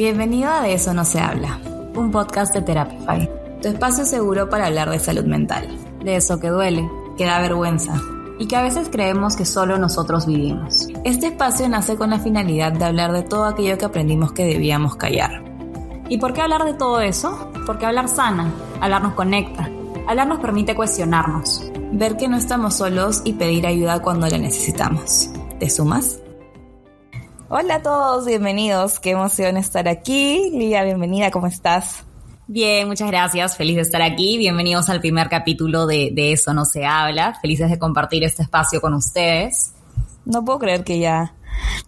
Bienvenido a De eso no se habla, un podcast de Therapify, tu espacio seguro para hablar de salud mental, de eso que duele, que da vergüenza y que a veces creemos que solo nosotros vivimos. Este espacio nace con la finalidad de hablar de todo aquello que aprendimos que debíamos callar. ¿Y por qué hablar de todo eso? Porque hablar sana, hablar nos conecta, hablar nos permite cuestionarnos, ver que no estamos solos y pedir ayuda cuando la necesitamos. ¿Te sumas? Hola a todos, bienvenidos. Qué emoción estar aquí. Lía, bienvenida, ¿cómo estás? Bien, muchas gracias. Feliz de estar aquí. Bienvenidos al primer capítulo de, de Eso no se habla. Felices de compartir este espacio con ustedes. No puedo creer que ya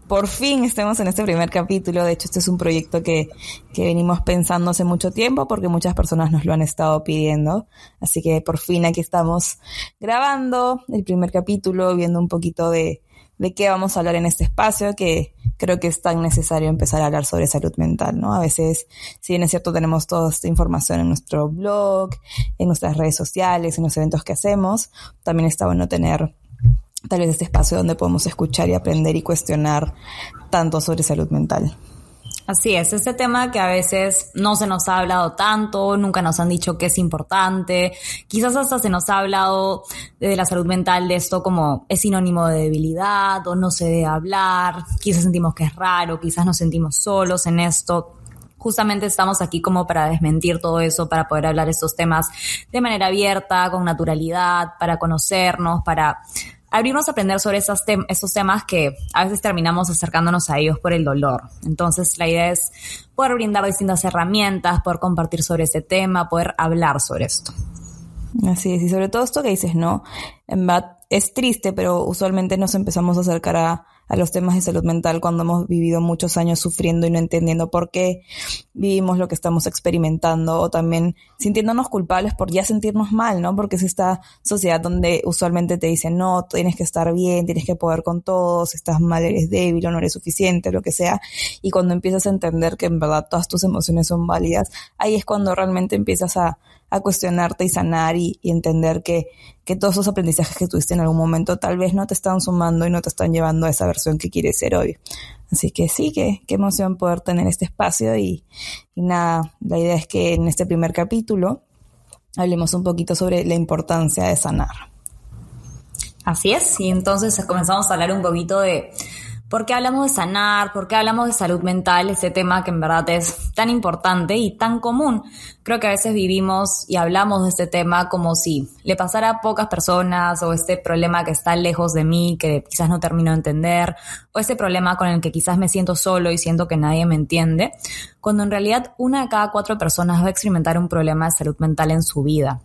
por fin estemos en este primer capítulo. De hecho, este es un proyecto que, que, venimos pensando hace mucho tiempo porque muchas personas nos lo han estado pidiendo. Así que por fin aquí estamos grabando el primer capítulo, viendo un poquito de, de qué vamos a hablar en este espacio, que creo que es tan necesario empezar a hablar sobre salud mental, ¿no? A veces, si bien es cierto, tenemos toda esta información en nuestro blog, en nuestras redes sociales, en los eventos que hacemos, también está bueno tener tal vez este espacio donde podemos escuchar y aprender y cuestionar tanto sobre salud mental. Así es, este tema que a veces no se nos ha hablado tanto, nunca nos han dicho que es importante, quizás hasta se nos ha hablado de la salud mental de esto como es sinónimo de debilidad o no se debe hablar, quizás sentimos que es raro, quizás nos sentimos solos en esto. Justamente estamos aquí como para desmentir todo eso, para poder hablar estos temas de manera abierta, con naturalidad, para conocernos, para abrirnos a aprender sobre esos, temas que a veces terminamos acercándonos a ellos por el dolor. Entonces la idea es poder brindar distintas herramientas, poder compartir sobre ese tema, poder hablar sobre esto. Así es, y sobre todo esto que dices, ¿no? En es triste, pero usualmente nos empezamos a acercar a, a los temas de salud mental cuando hemos vivido muchos años sufriendo y no entendiendo por qué vivimos lo que estamos experimentando o también sintiéndonos culpables por ya sentirnos mal, ¿no? Porque es esta sociedad donde usualmente te dicen, no, tienes que estar bien, tienes que poder con todos, estás mal, eres débil o no eres suficiente, lo que sea. Y cuando empiezas a entender que en verdad todas tus emociones son válidas, ahí es cuando realmente empiezas a, a cuestionarte y sanar y, entender que, que todos esos aprendizajes que tuviste en algún momento tal vez no te están sumando y no te están llevando a esa versión que quieres ser hoy. Así que sí, que, qué emoción poder tener este espacio y, y nada, la idea es que en este primer capítulo hablemos un poquito sobre la importancia de sanar. Así es, y entonces comenzamos a hablar un poquito de ¿Por qué hablamos de sanar? ¿Por qué hablamos de salud mental? Este tema que en verdad es tan importante y tan común. Creo que a veces vivimos y hablamos de este tema como si le pasara a pocas personas o este problema que está lejos de mí, que quizás no termino de entender, o ese problema con el que quizás me siento solo y siento que nadie me entiende, cuando en realidad una de cada cuatro personas va a experimentar un problema de salud mental en su vida.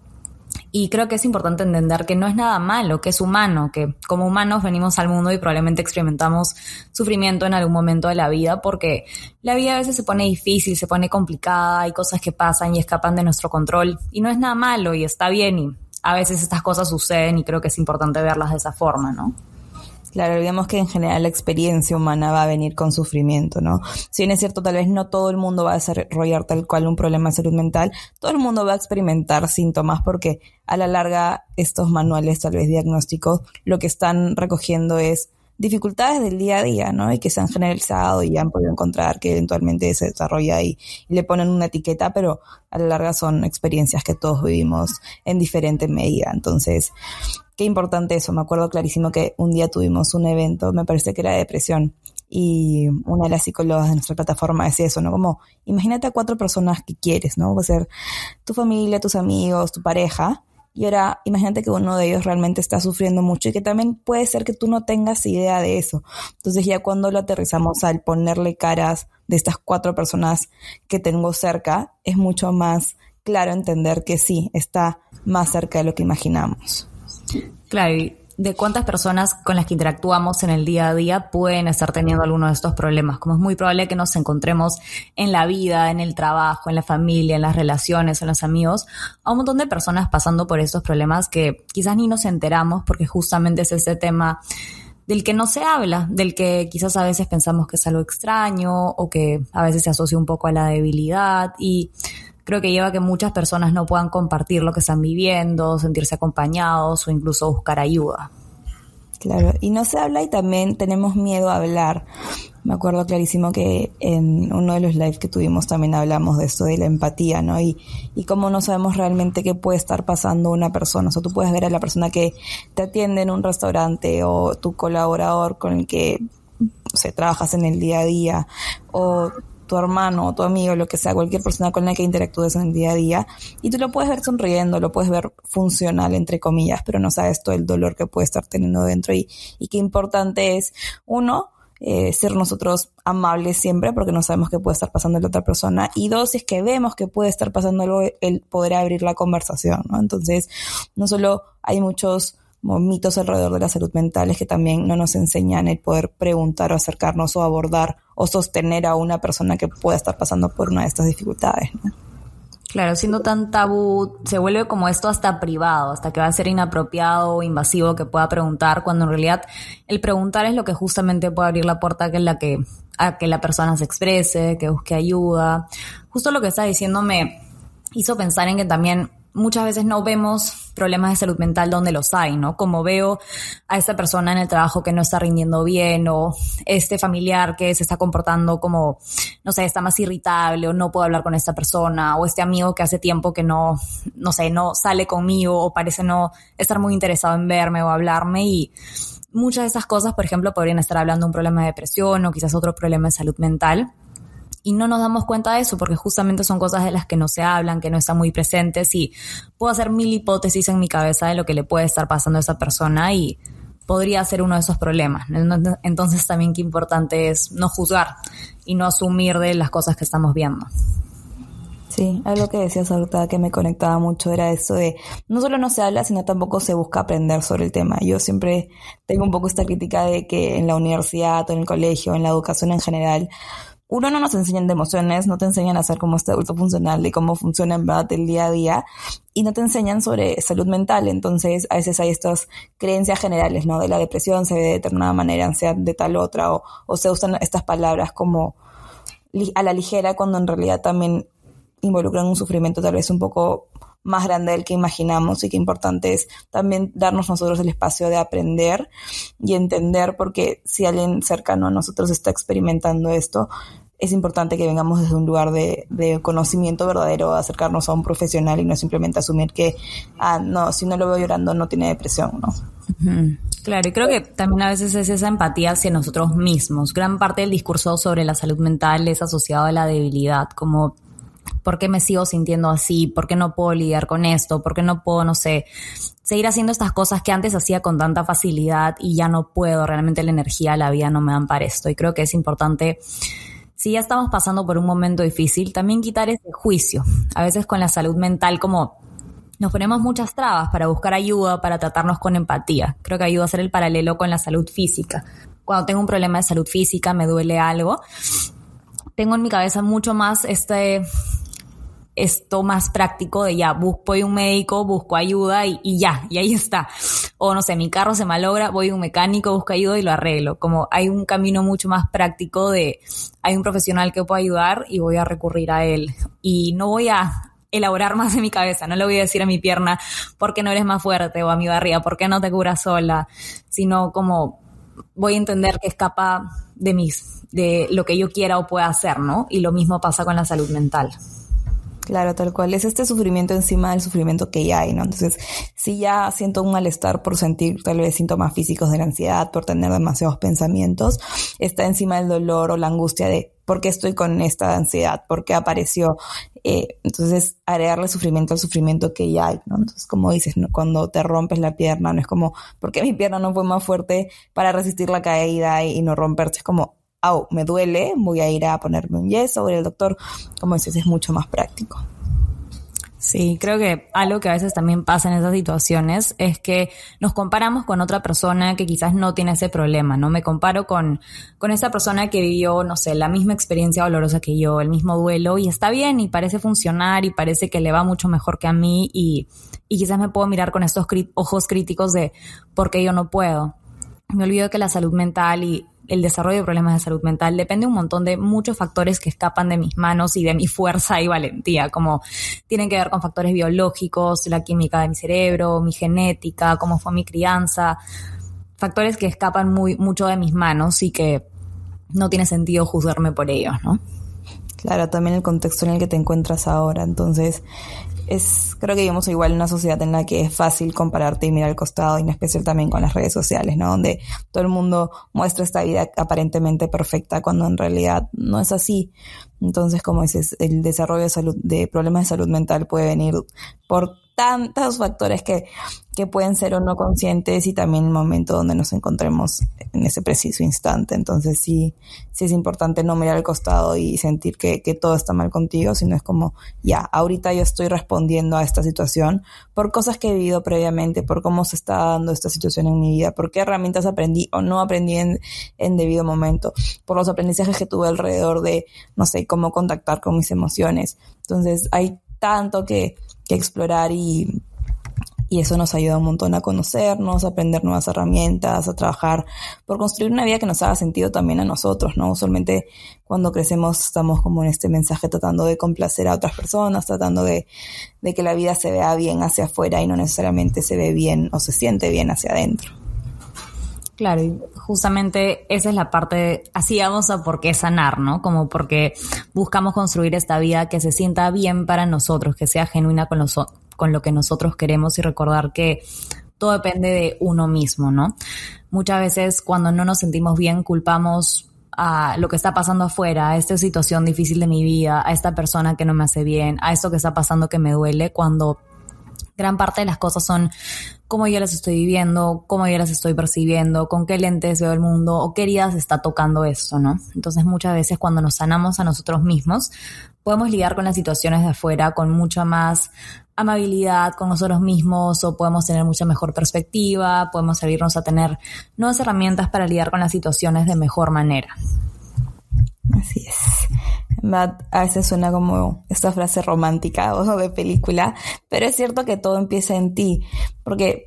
Y creo que es importante entender que no es nada malo, que es humano, que como humanos venimos al mundo y probablemente experimentamos sufrimiento en algún momento de la vida porque la vida a veces se pone difícil, se pone complicada, hay cosas que pasan y escapan de nuestro control y no es nada malo y está bien y a veces estas cosas suceden y creo que es importante verlas de esa forma, ¿no? Claro, olvidemos que en general la experiencia humana va a venir con sufrimiento, ¿no? Si bien es cierto, tal vez no todo el mundo va a desarrollar tal cual un problema de salud mental, todo el mundo va a experimentar síntomas porque a la larga estos manuales, tal vez diagnósticos, lo que están recogiendo es dificultades del día a día, ¿no? Y que se han generalizado y han podido encontrar que eventualmente se desarrolla y, y, le ponen una etiqueta, pero a la larga son experiencias que todos vivimos en diferente medida. Entonces, qué importante eso. Me acuerdo clarísimo que un día tuvimos un evento, me parece que era de depresión, y una de las psicólogas de nuestra plataforma decía eso, ¿no? Como, imagínate a cuatro personas que quieres, ¿no? Va a ser tu familia, tus amigos, tu pareja, y ahora imagínate que uno de ellos realmente está sufriendo mucho y que también puede ser que tú no tengas idea de eso. Entonces ya cuando lo aterrizamos al ponerle caras de estas cuatro personas que tengo cerca, es mucho más claro entender que sí, está más cerca de lo que imaginamos. Claro, de cuántas personas con las que interactuamos en el día a día pueden estar teniendo alguno de estos problemas. Como es muy probable que nos encontremos en la vida, en el trabajo, en la familia, en las relaciones, en los amigos, a un montón de personas pasando por estos problemas que quizás ni nos enteramos porque justamente es ese tema del que no se habla, del que quizás a veces pensamos que es algo extraño o que a veces se asocia un poco a la debilidad y creo que lleva a que muchas personas no puedan compartir lo que están viviendo, sentirse acompañados o incluso buscar ayuda. Claro, y no se habla y también tenemos miedo a hablar. me acuerdo clarísimo que en uno de los lives que tuvimos también hablamos de esto de la empatía, ¿no? Y, y cómo no sabemos realmente qué puede estar pasando una persona. O sea, tú puedes ver a la persona que te atiende en un restaurante o tu colaborador con el que se trabajas en el día a día o tu hermano tu amigo, lo que sea, cualquier persona con la que interactúes en el día a día, y tú lo puedes ver sonriendo, lo puedes ver funcional, entre comillas, pero no sabes todo el dolor que puede estar teniendo dentro y, y qué importante es, uno, eh, ser nosotros amables siempre porque no sabemos qué puede estar pasando la otra persona y dos es que vemos que puede estar pasando algo el poder abrir la conversación ¿no? entonces no solo hay muchos mitos alrededor de la salud mental es que también no nos enseñan el poder preguntar o acercarnos o abordar o sostener a una persona que pueda estar pasando por una de estas dificultades. Claro, siendo tan tabú, se vuelve como esto hasta privado, hasta que va a ser inapropiado o invasivo que pueda preguntar, cuando en realidad el preguntar es lo que justamente puede abrir la puerta que la que, a que la persona se exprese, que busque ayuda. Justo lo que está diciendo me hizo pensar en que también muchas veces no vemos problemas de salud mental donde los hay, ¿no? Como veo a esta persona en el trabajo que no está rindiendo bien o este familiar que se está comportando como, no sé, está más irritable o no puedo hablar con esta persona o este amigo que hace tiempo que no, no sé, no sale conmigo o parece no estar muy interesado en verme o hablarme y muchas de esas cosas, por ejemplo, podrían estar hablando de un problema de depresión o quizás otro problema de salud mental y no nos damos cuenta de eso porque justamente son cosas de las que no se hablan, que no están muy presentes y puedo hacer mil hipótesis en mi cabeza de lo que le puede estar pasando a esa persona y podría ser uno de esos problemas. Entonces también qué importante es no juzgar y no asumir de las cosas que estamos viendo. Sí, algo que decías ahorita que me conectaba mucho era eso de no solo no se habla, sino tampoco se busca aprender sobre el tema. Yo siempre tengo un poco esta crítica de que en la universidad o en el colegio, en la educación en general, uno no nos enseñan de emociones, no te enseñan a ser como este adulto funcional, de cómo funciona en verdad el día a día, y no te enseñan sobre salud mental. Entonces, a veces hay estas creencias generales, ¿no? De la depresión se ve de determinada manera, ansiedad de tal otra, o, o se usan estas palabras como a la ligera, cuando en realidad también involucran un sufrimiento tal vez un poco más grande del que imaginamos y que importante es también darnos nosotros el espacio de aprender y entender porque si alguien cercano a nosotros está experimentando esto, es importante que vengamos desde un lugar de, conocimiento verdadero, acercarnos a un profesional y no simplemente asumir que, ah, no, si no lo veo llorando no tiene depresión, ¿no? Claro, y creo que también a veces es esa empatía hacia nosotros mismos. Gran parte del discurso sobre la salud mental es asociado a la debilidad, como ¿Por qué me sigo sintiendo así? ¿Por qué no puedo lidiar con esto? ¿Por qué no puedo, no sé, seguir haciendo estas cosas que antes hacía con tanta facilidad y ya no puedo? Realmente la energía, la vida no me dan para esto. Y creo que es importante si ya estamos pasando por un momento difícil, también quitar ese juicio. A veces con la salud mental como nos ponemos muchas trabas para buscar ayuda, para tratarnos con empatía. Creo que ayuda a hacer el paralelo con la salud física. Cuando tengo un problema de salud física, me duele algo, tengo en mi cabeza mucho más este esto más práctico de ya, busco, a un médico, busco ayuda y, ya, y ahí está. O no sé, mi carro se malogra, voy a un mecánico, busco ayuda y lo arreglo. Como hay un camino mucho más práctico de, hay un profesional que puede ayudar y voy a recurrir a él. Y no voy a elaborar más en mi cabeza, no le voy a decir a mi pierna, ¿por qué no eres más fuerte? O a mi barriga, ¿por qué no te curas sola? Sino como voy a entender que escapa de mis, de lo que yo quiera o pueda hacer, ¿no? Y lo mismo pasa con la salud mental. Claro, tal cual. Es este sufrimiento encima del sufrimiento que ya hay, ¿no? Entonces, si ya siento un malestar por sentir tal vez síntomas físicos de la ansiedad, por tener demasiados pensamientos, está encima del dolor o la angustia de por qué estoy con esta ansiedad, por qué apareció. Eh, entonces, agregarle sufrimiento al sufrimiento que ya hay, ¿no? Entonces, como dices, cuando te rompes la pierna, no es como, ¿por qué mi pierna no fue más fuerte para resistir la caída y, y no romperse? Es como, me duele, voy a ir a ponerme un yeso, voy al doctor, como dices, es mucho más práctico. Sí, creo que algo que a veces también pasa en esas situaciones es que nos comparamos con otra persona que quizás no tiene ese problema, ¿no? Me comparo con, con esa persona que vivió, no sé, la misma experiencia dolorosa que yo, el mismo duelo, y está bien, y parece funcionar, y parece que le va mucho mejor que a mí, y, y quizás me puedo mirar con estos ojos críticos de por qué yo no puedo. Me olvido que la salud mental y el desarrollo de problemas de salud mental depende un montón de muchos factores que escapan de mis manos y de mi fuerza y valentía, como tienen que ver con factores biológicos, la química de mi cerebro, mi genética, cómo fue mi crianza, factores que escapan muy mucho de mis manos y que no tiene sentido juzgarme por ellos, ¿no? Claro, también el contexto en el que te encuentras ahora. Entonces, es, creo que vivimos igual en una sociedad en la que es fácil compararte y mirar al costado, y en especial también con las redes sociales, ¿no? Donde todo el mundo muestra esta vida aparentemente perfecta cuando en realidad no es así. Entonces, como dices, el desarrollo de salud, de problemas de salud mental puede venir por tantos factores que, que pueden ser o no conscientes y también el momento donde nos encontremos en ese preciso instante. Entonces sí, sí es importante no mirar al costado y sentir que, que todo está mal contigo, sino es como, ya, ahorita yo estoy respondiendo a esta situación por cosas que he vivido previamente, por cómo se está dando esta situación en mi vida, por qué herramientas aprendí o no aprendí en, en debido momento, por los aprendizajes que tuve alrededor de, no sé, cómo contactar con mis emociones. Entonces hay tanto que, que explorar y, y eso nos ayuda un montón a conocernos, a aprender nuevas herramientas, a trabajar por construir una vida que nos haga sentido también a nosotros, ¿no? Usualmente cuando crecemos estamos como en este mensaje tratando de complacer a otras personas, tratando de, de que la vida se vea bien hacia afuera y no necesariamente se ve bien o se siente bien hacia adentro. Claro, y justamente esa es la parte, así vamos a por qué sanar, ¿no? Como porque buscamos construir esta vida que se sienta bien para nosotros, que sea genuina con, los, con lo que nosotros queremos y recordar que todo depende de uno mismo, ¿no? Muchas veces cuando no nos sentimos bien culpamos a lo que está pasando afuera, a esta situación difícil de mi vida, a esta persona que no me hace bien, a esto que está pasando que me duele, cuando gran parte de las cosas son cómo yo las estoy viviendo, cómo yo las estoy percibiendo, con qué lentes veo el mundo o qué heridas está tocando esto, ¿no? Entonces muchas veces cuando nos sanamos a nosotros mismos, podemos lidiar con las situaciones de afuera con mucha más amabilidad con nosotros mismos o podemos tener mucha mejor perspectiva, podemos servirnos a tener nuevas herramientas para lidiar con las situaciones de mejor manera. Es a veces suena como esta frase romántica o de película, pero es cierto que todo empieza en ti, porque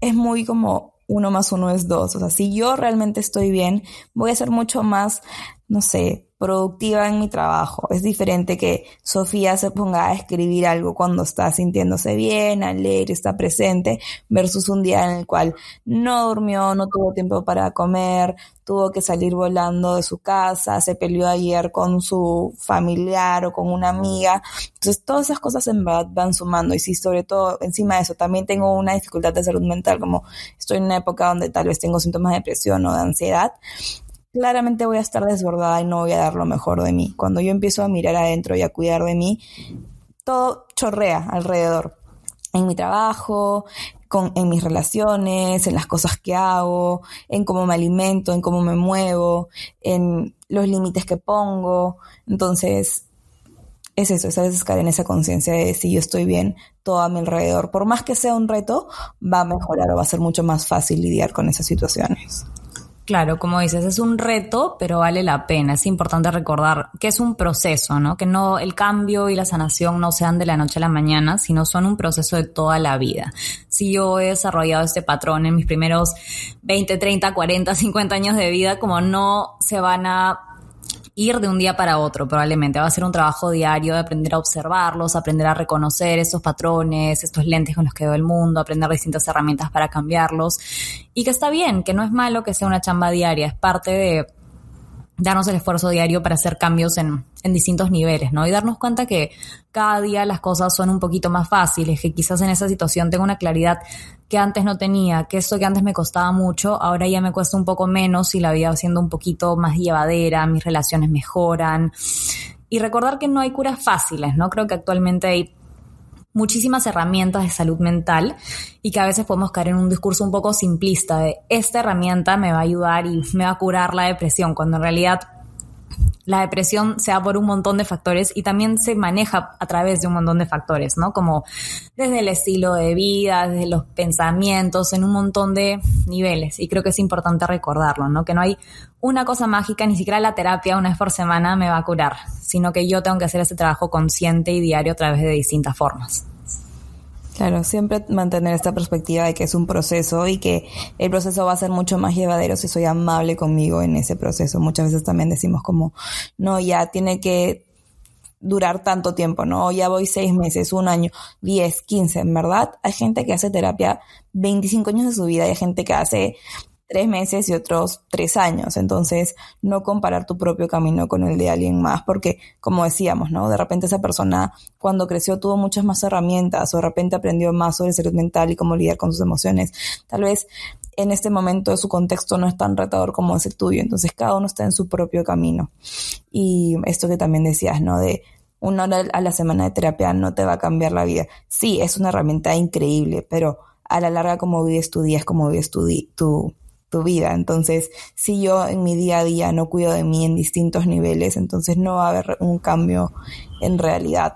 es muy como uno más uno es dos. O sea, si yo realmente estoy bien, voy a ser mucho más, no sé, productiva en mi trabajo. Es diferente que Sofía se ponga a escribir algo cuando está sintiéndose bien, a leer, está presente, versus un día en el cual no durmió, no tuvo tiempo para comer, tuvo que salir volando de su casa, se peleó ayer con su familiar o con una amiga. Entonces, todas esas cosas en verdad van sumando. Y si sobre todo, encima de eso, también tengo una dificultad de salud mental, como estoy en una época donde tal vez tengo síntomas de depresión o de ansiedad, claramente voy a estar desbordada y no voy a dar lo mejor de mí. Cuando yo empiezo a mirar adentro y a cuidar de mí, todo chorrea alrededor. En mi trabajo, en mis relaciones, en las cosas que hago, en cómo me alimento, en cómo me muevo, en los límites que pongo. Entonces, es eso, es a veces caer en esa conciencia de si yo estoy bien, todo a mi alrededor, por más que sea un reto, va a mejorar o va a ser mucho más fácil lidiar con esas situaciones. Claro, como dices, es un reto, pero vale la pena. Es importante recordar que es un proceso, ¿no? Que no el cambio y la sanación no sean de la noche a la mañana, sino son un proceso de toda la vida. Si yo he desarrollado este patrón en mis primeros 20, 30, 40, 50 años de vida, como no se van a ir de un día para otro, probablemente. Va a ser un trabajo diario de aprender a observarlos, aprender a reconocer estos patrones, estos lentes con los que veo el mundo, aprender distintas herramientas para cambiarlos. Y que está bien, que no es malo que sea una chamba diaria, es parte de darnos el esfuerzo diario para hacer cambios en, en, distintos niveles, ¿no? Y darnos cuenta que cada día las cosas son un poquito más fáciles, que quizás en esa situación tengo una claridad que antes no tenía, que esto que antes me costaba mucho, ahora ya me cuesta un poco menos y la vida va siendo un poquito más llevadera, mis relaciones mejoran. Y recordar que no hay curas fáciles, ¿no? Creo que actualmente hay muchísimas herramientas de salud mental y que a veces podemos caer en un discurso un poco simplista de esta herramienta me va a ayudar y me va a curar la depresión, cuando en realidad la depresión se da por un montón de factores y también se maneja a través de un montón de factores, ¿no? Como desde el estilo de vida, desde los pensamientos, en un montón de niveles. Y creo que es importante recordarlo, ¿no? Que no hay una cosa mágica, ni siquiera la terapia una vez por semana me va a curar, sino que yo tengo que hacer ese trabajo consciente y diario a través de distintas formas. Claro, siempre mantener esta perspectiva de que es un proceso y que el proceso va a ser mucho más llevadero si soy amable conmigo en ese proceso. Muchas veces también decimos como, no, ya tiene que durar tanto tiempo, ¿no? Ya voy seis meses, un año, diez, quince, en verdad. Hay gente que hace terapia 25 años de su vida y hay gente que hace tres meses y otros tres años. Entonces, no comparar tu propio camino con el de alguien más, porque, como decíamos, ¿no? De repente esa persona, cuando creció, tuvo muchas más herramientas, o de repente aprendió más sobre salud mental y cómo lidiar con sus emociones. Tal vez en este momento su contexto no es tan retador como es el tuyo. Entonces, cada uno está en su propio camino. Y esto que también decías, ¿no? De una hora a la semana de terapia no te va a cambiar la vida. Sí, es una herramienta increíble, pero a la larga como vives tu día es como vives tu, tu, tu vida. Entonces, si yo en mi día a día no cuido de mí en distintos niveles, entonces no va a haber un cambio en realidad.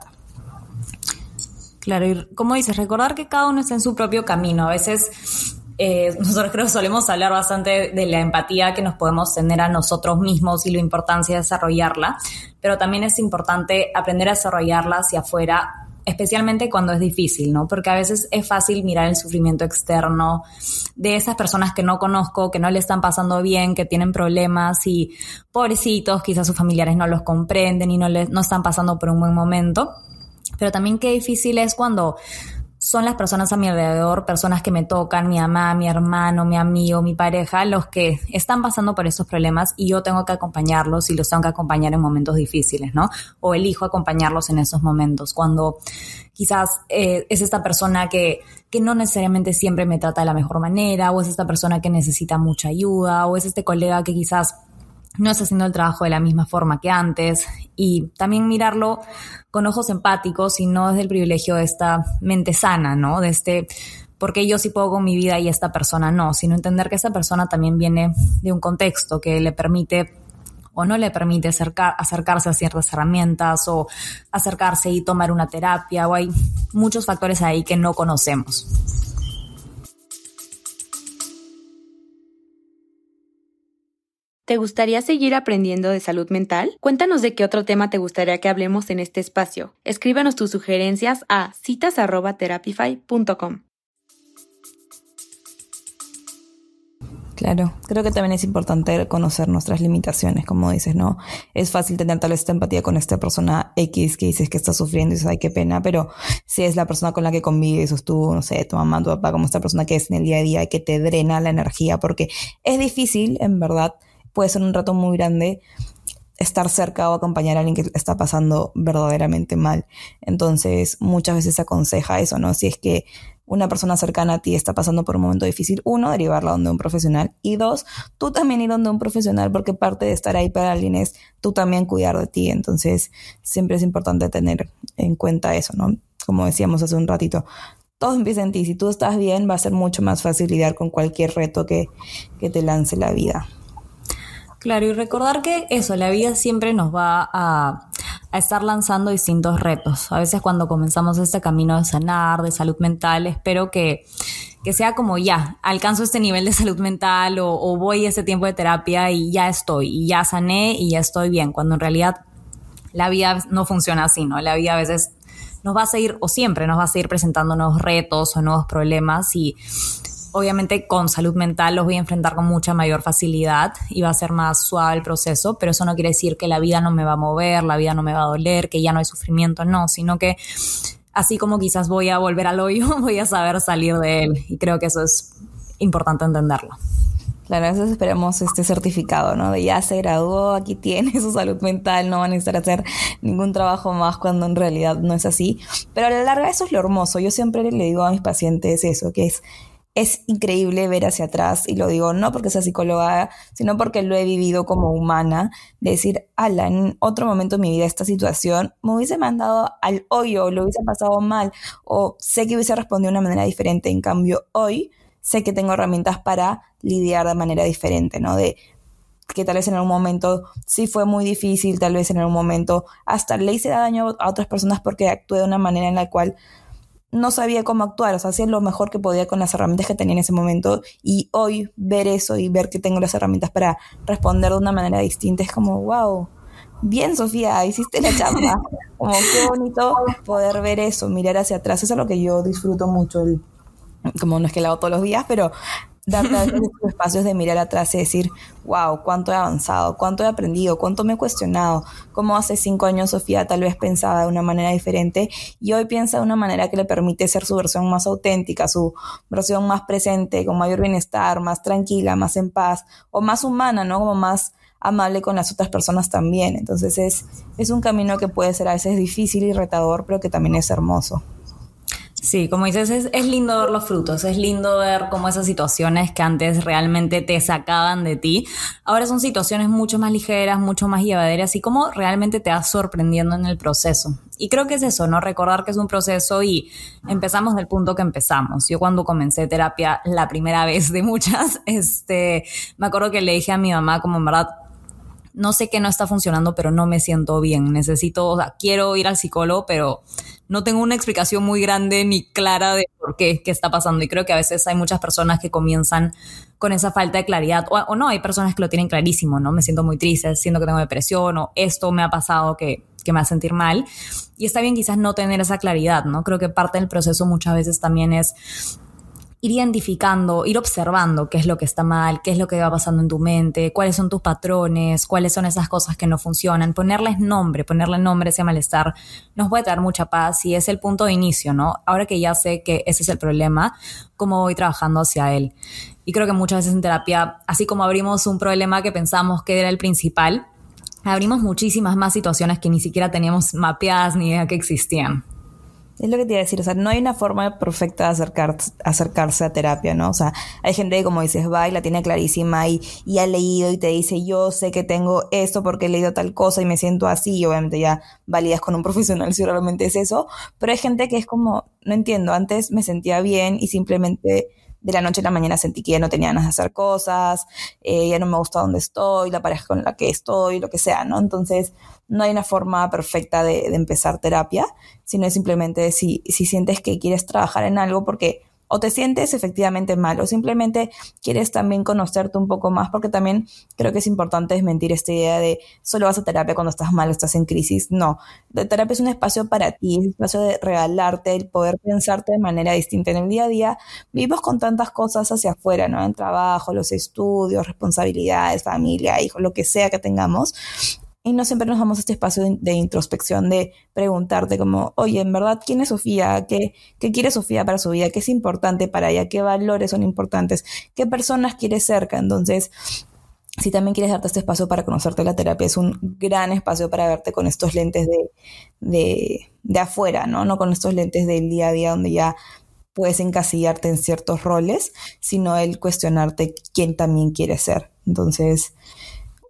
Claro, y como dices, recordar que cada uno está en su propio camino. A veces eh, nosotros creo que solemos hablar bastante de la empatía que nos podemos tener a nosotros mismos y la importancia de desarrollarla, pero también es importante aprender a desarrollarla hacia afuera especialmente cuando es difícil, ¿no? Porque a veces es fácil mirar el sufrimiento externo de esas personas que no conozco, que no le están pasando bien, que tienen problemas y pobrecitos, quizás sus familiares no los comprenden y no, les, no están pasando por un buen momento. Pero también qué difícil es cuando son las personas a mi alrededor, personas que me tocan, mi mamá, mi hermano, mi amigo, mi pareja, los que están pasando por esos problemas y yo tengo que acompañarlos y los tengo que acompañar en momentos difíciles, ¿no? O elijo acompañarlos en esos momentos, cuando quizás eh, es esta persona que, que no necesariamente siempre me trata de la mejor manera, o es esta persona que necesita mucha ayuda, o es este colega que quizás no está haciendo el trabajo de la misma forma que antes y también mirarlo con ojos empáticos y no desde el privilegio de esta mente sana, ¿no? De este, porque yo sí puedo con mi vida y esta persona no, sino entender que esta persona también viene de un contexto que le permite o no le permite acercar, acercarse a ciertas herramientas o acercarse y tomar una terapia o hay muchos factores ahí que no conocemos. ¿Te gustaría seguir aprendiendo de salud mental? Cuéntanos de qué otro tema te gustaría que hablemos en este espacio. Escríbanos tus sugerencias a citas.therapify.com. Claro, creo que también es importante conocer nuestras limitaciones, como dices, ¿no? Es fácil tener tal vez esta empatía con esta persona X que dices que está sufriendo y dices, ay, qué pena, pero si es la persona con la que convives, o tú, no sé, tu mamá, tu papá, como esta persona que es en el día a día y que te drena la energía, porque es difícil, en verdad, puede ser un rato muy grande estar cerca o acompañar a alguien que está pasando verdaderamente mal. Entonces, muchas veces se aconseja eso, ¿no? Si es que una persona cercana a ti está pasando por un momento difícil, uno, derivarla donde un profesional y dos, tú también ir donde un profesional porque parte de estar ahí para alguien es tú también cuidar de ti. Entonces, siempre es importante tener en cuenta eso, ¿no? Como decíamos hace un ratito, todo empieza en ti. Si tú estás bien, va a ser mucho más fácil lidiar con cualquier reto que, que te lance la vida. Claro, y recordar que eso, la vida siempre nos va a, estar lanzando distintos retos. A veces cuando comenzamos este camino de sanar, de salud mental, espero que, sea como ya, alcanzo este nivel de salud mental o, o, voy a ese tiempo de terapia y ya estoy, y ya sané y ya estoy bien, cuando en realidad la vida no funciona así, ¿no? La vida a veces nos va a seguir, o siempre nos va a seguir presentando nuevos retos o nuevos problemas y obviamente con salud mental los voy a enfrentar con mucha mayor facilidad y va a ser más suave el proceso, pero eso no quiere decir que la vida no me va a mover, la vida no me va a doler, que ya no hay sufrimiento, no, sino que así como quizás voy a volver al hoyo, voy a saber salir de él y creo que eso es importante entenderlo. Claro, a veces esperamos este certificado, ¿no? De ya se graduó, aquí tiene su salud mental, no van a necesitar hacer ningún trabajo más cuando en realidad no es así. Pero a la larga eso es lo hermoso. Yo siempre le digo a mis pacientes eso, que es es increíble ver hacia atrás, y lo digo no porque sea psicóloga, sino porque lo he vivido como humana, decir, ala, en otro momento de mi vida esta situación me hubiese mandado al hoyo, lo hubiese pasado mal, o sé que hubiese respondido de una manera diferente, en cambio hoy sé que tengo herramientas para lidiar de manera diferente, ¿no? De que tal vez en algún momento sí fue muy difícil, tal vez en algún momento hasta le hice daño a otras personas porque actué de una manera en la cual no sabía cómo actuar, o sea, hacía lo mejor que podía con las herramientas que tenía en ese momento y hoy ver eso y ver que tengo las herramientas para responder de una manera distinta es como, wow, bien Sofía, hiciste la chamba, como qué bonito poder ver eso, mirar hacia atrás, eso es lo que yo disfruto mucho, como no es que lo hago todos los días, pero darte a veces espacios de mirar atrás y decir, wow, cuánto he avanzado, cuánto he aprendido, cuánto me he cuestionado, cómo hace cinco años Sofía tal vez pensaba de una manera diferente y hoy piensa de una manera que le permite ser su versión más auténtica, su versión más presente, con mayor bienestar, más tranquila, más en paz o más humana, ¿no? Como más amable con las otras personas también. Entonces es, es un camino que puede ser a veces difícil y retador, pero que también es hermoso. Sí, como dices, es, es, lindo ver los frutos, es lindo ver cómo esas situaciones que antes realmente te sacaban de ti, ahora son situaciones mucho más ligeras, mucho más llevaderas y cómo realmente te vas sorprendiendo en el proceso. Y creo que es eso, ¿no? Recordar que es un proceso y empezamos del punto que empezamos. Yo cuando comencé terapia la primera vez de muchas, este, me acuerdo que le dije a mi mamá como en verdad, no sé qué no está funcionando, pero no me siento bien. Necesito, o sea, quiero ir al psicólogo, pero no tengo una explicación muy grande ni clara de por qué, qué está pasando. Y creo que a veces hay muchas personas que comienzan con esa falta de claridad, o, no, hay personas que lo tienen clarísimo, ¿no? Me siento muy triste, siento que tengo depresión, o esto me ha pasado que, que me hace sentir mal. Y está bien quizás no tener esa claridad, ¿no? Creo que parte del proceso muchas veces también es ir identificando, ir observando qué es lo que está mal, qué es lo que va pasando en tu mente, cuáles son tus patrones, cuáles son esas cosas que no funcionan, ponerles nombre, ponerle nombre a ese malestar nos puede dar mucha paz y es el punto de inicio, ¿no? Ahora que ya sé que ese es el problema, ¿cómo voy trabajando hacia él? Y creo que muchas veces en terapia, así como abrimos un problema que pensamos que era el principal, abrimos muchísimas más situaciones que ni siquiera teníamos mapeadas ni idea que existían. Es lo que te iba a decir, o sea, no hay una forma perfecta de acercar, acercarse a terapia, ¿no? O sea, hay gente que, como dices, va y la tiene clarísima y, y ha leído y te dice, yo sé que tengo esto porque he leído tal cosa y me siento así, y obviamente ya validas con un profesional si realmente es eso, pero hay gente que es como, no entiendo, antes me sentía bien y simplemente de la noche a la mañana sentí que ya no tenía ganas de hacer cosas, eh, ya no me gusta dónde estoy, la pareja con la que estoy, lo que sea, ¿no? Entonces, no hay una forma perfecta de, empezar terapia, sino es simplemente si, si sientes que quieres trabajar en algo porque o te sientes efectivamente mal o simplemente quieres también conocerte un poco más porque también creo que es importante desmentir esta idea de solo vas a terapia cuando estás mal o estás en crisis. No, la terapia es un espacio para ti, es un espacio de regalarte, el poder pensarte de manera distinta en el día a día. Vivimos con tantas cosas hacia afuera, ¿no? En trabajo, los estudios, responsabilidades, familia, hijos, lo que sea que tengamos y no siempre nos damos este espacio de, introspección, de preguntarte como, oye, en verdad, ¿quién es Sofía? ¿Qué, ¿Qué quiere Sofía para su vida? ¿Qué es importante para ella? ¿Qué valores son importantes? ¿Qué personas quiere cerca? Entonces, si también quieres darte este espacio para conocerte la terapia, es un gran espacio para verte con estos lentes de, de, de afuera, ¿no? No con estos lentes del día a día donde ya puedes encasillarte en ciertos roles, sino el cuestionarte quién también quieres ser. Entonces,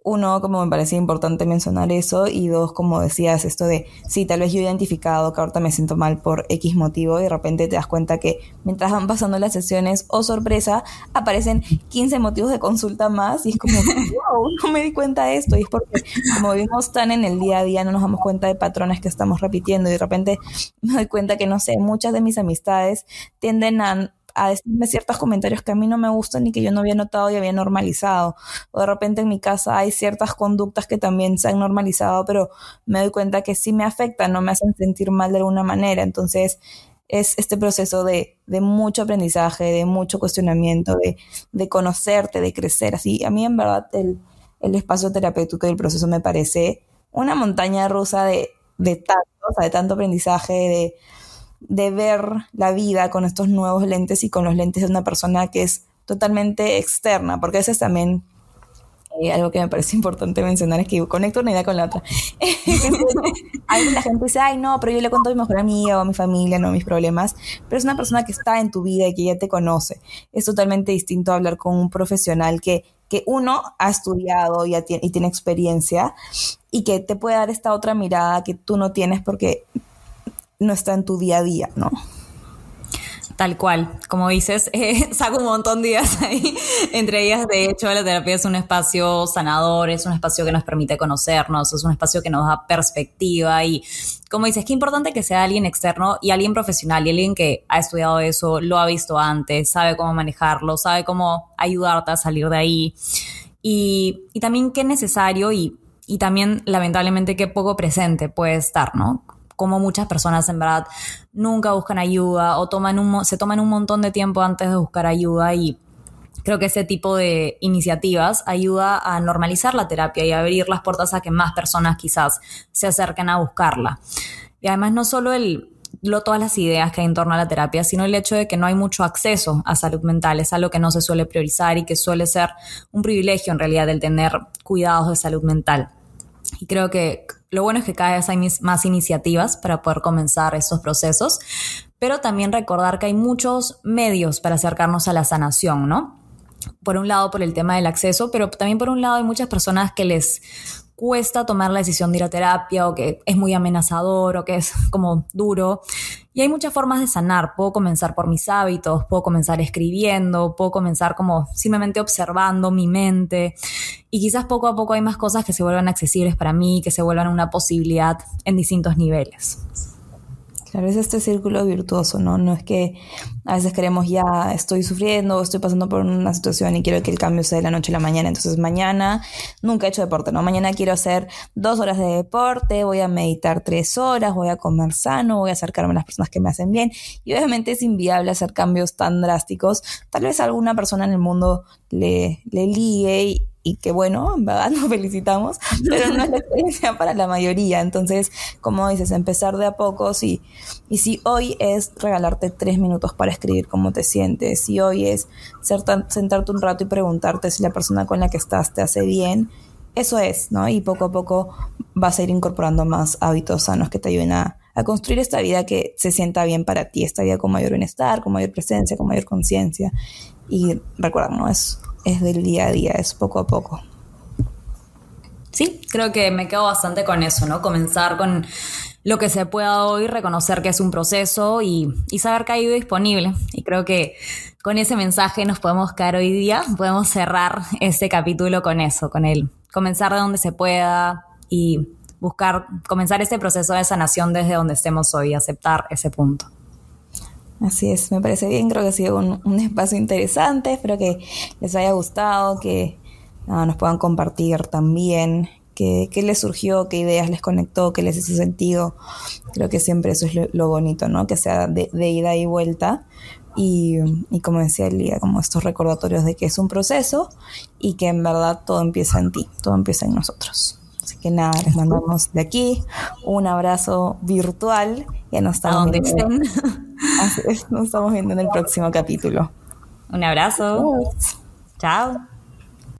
uno, como me parecía importante mencionar eso, y dos, como decías, esto de, sí, tal vez yo he identificado que ahorita me siento mal por X motivo y de repente te das cuenta que mientras van pasando las sesiones, o oh, sorpresa, aparecen 15 motivos de consulta más y es como, wow, no me di cuenta de esto. Y es porque como vivimos tan en el día a día, no nos damos cuenta de patrones que estamos repitiendo y de repente me doy cuenta que, no sé, muchas de mis amistades tienden a a decirme ciertos comentarios que a mí no me gustan y que yo no había notado y había normalizado. O de repente en mi casa hay ciertas conductas que también se han normalizado, pero me doy cuenta que sí me afectan, no me hacen sentir mal de alguna manera. Entonces es este proceso de, de mucho aprendizaje, de mucho cuestionamiento, de, de, conocerte, de crecer. Así, a mí en verdad el, el espacio terapéutico y el proceso me parece una montaña rusa de, de tanto, o sea, de tanto aprendizaje, de de ver la vida con estos nuevos lentes y con los lentes de una persona que es totalmente externa, porque eso es también eh, algo que me parece importante mencionar, es que conecto una idea con la otra. la gente dice, ay, no, pero yo le cuento a mi mejor amiga o a mi familia, no mis problemas, pero es una persona que está en tu vida y que ya te conoce. Es totalmente distinto hablar con un profesional que, que uno ha estudiado y, y tiene experiencia y que te puede dar esta otra mirada que tú no tienes porque no está en tu día a día, ¿no? Tal cual, como dices, eh, saco un montón de ideas ahí. Entre ellas, de hecho, la terapia es un espacio sanador, es un espacio que nos permite conocernos, es un espacio que nos da perspectiva y, como dices, qué importante que sea alguien externo y alguien profesional y alguien que ha estudiado eso, lo ha visto antes, sabe cómo manejarlo, sabe cómo ayudarte a salir de ahí. Y, y también qué necesario y, y también, lamentablemente, qué poco presente puede estar, ¿no? Como muchas personas en verdad nunca buscan ayuda o toman un, se toman un montón de tiempo antes de buscar ayuda y Creo que ese tipo de iniciativas ayuda a normalizar la terapia y abrir las puertas a que más personas quizás se acerquen a buscarla. Y además no solo el lo, todas las ideas que hay en torno a la terapia, sino el hecho de que no hay mucho acceso a salud mental. Es algo que no se suele priorizar y que suele ser un privilegio en realidad el tener cuidados de salud mental. Y creo que lo bueno es que cada vez hay más iniciativas para poder comenzar estos procesos, pero también recordar que hay muchos medios para acercarnos a la sanación, ¿no? Por un lado, por el tema del acceso, pero también por un lado hay muchas personas que les cuesta tomar la decisión de ir a terapia o que es muy amenazador o que es como duro. Y hay muchas formas de sanar. Puedo comenzar por mis hábitos, puedo comenzar escribiendo, puedo comenzar como simplemente observando mi mente. Y quizás poco a poco hay más cosas que se vuelvan accesibles para mí, que se vuelvan una posibilidad en distintos niveles. Claro, es este círculo virtuoso, ¿no? No es que a veces queremos ya estoy sufriendo, estoy pasando por una situación y quiero que el cambio sea de la noche a la mañana. Entonces mañana nunca he hecho deporte, ¿no? Mañana quiero hacer dos horas de deporte, voy a meditar tres horas, voy a comer sano, voy a acercarme a las personas que me hacen bien. Y obviamente es inviable hacer cambios tan drásticos. Tal vez alguna persona en el mundo le, le ligue y que bueno, en verdad nos felicitamos, pero no es la experiencia para la mayoría. Entonces, como dices, empezar de a poco, y, y si hoy es regalarte tres minutos para escribir cómo te sientes, si hoy es sentarte un rato y preguntarte si la persona con la que estás te hace bien, eso es, ¿no? Y poco a poco vas a ir incorporando más hábitos sanos que te ayuden a, a construir esta vida que se sienta bien para ti, esta vida con mayor bienestar, con mayor presencia, con mayor conciencia. Y recuerda, no es es del día a día, es poco a poco. Sí, creo que me quedo bastante con eso, ¿no? Comenzar con lo que se pueda hoy, reconocer que es un proceso y, saber que ha ido disponible. Y creo que con ese mensaje nos podemos quedar hoy día, podemos cerrar este capítulo con eso, con el comenzar de donde se pueda y buscar, comenzar ese proceso de sanación desde donde estemos hoy, aceptar ese punto. Así es, me parece bien, creo que ha sido un, espacio interesante, espero que les haya gustado, que nos puedan compartir también qué, les surgió, qué ideas les conectó, qué les hizo sentido. Creo que siempre eso es lo, bonito, ¿no? Que sea de, ida y vuelta. Y, y, como decía Elia, como estos recordatorios de que es un proceso y que en verdad todo empieza en ti, todo empieza en nosotros. Así que nada, les mandamos de aquí un abrazo virtual. Ya nos estamos, viendo, nos estamos viendo en el próximo capítulo. Un abrazo. Chao.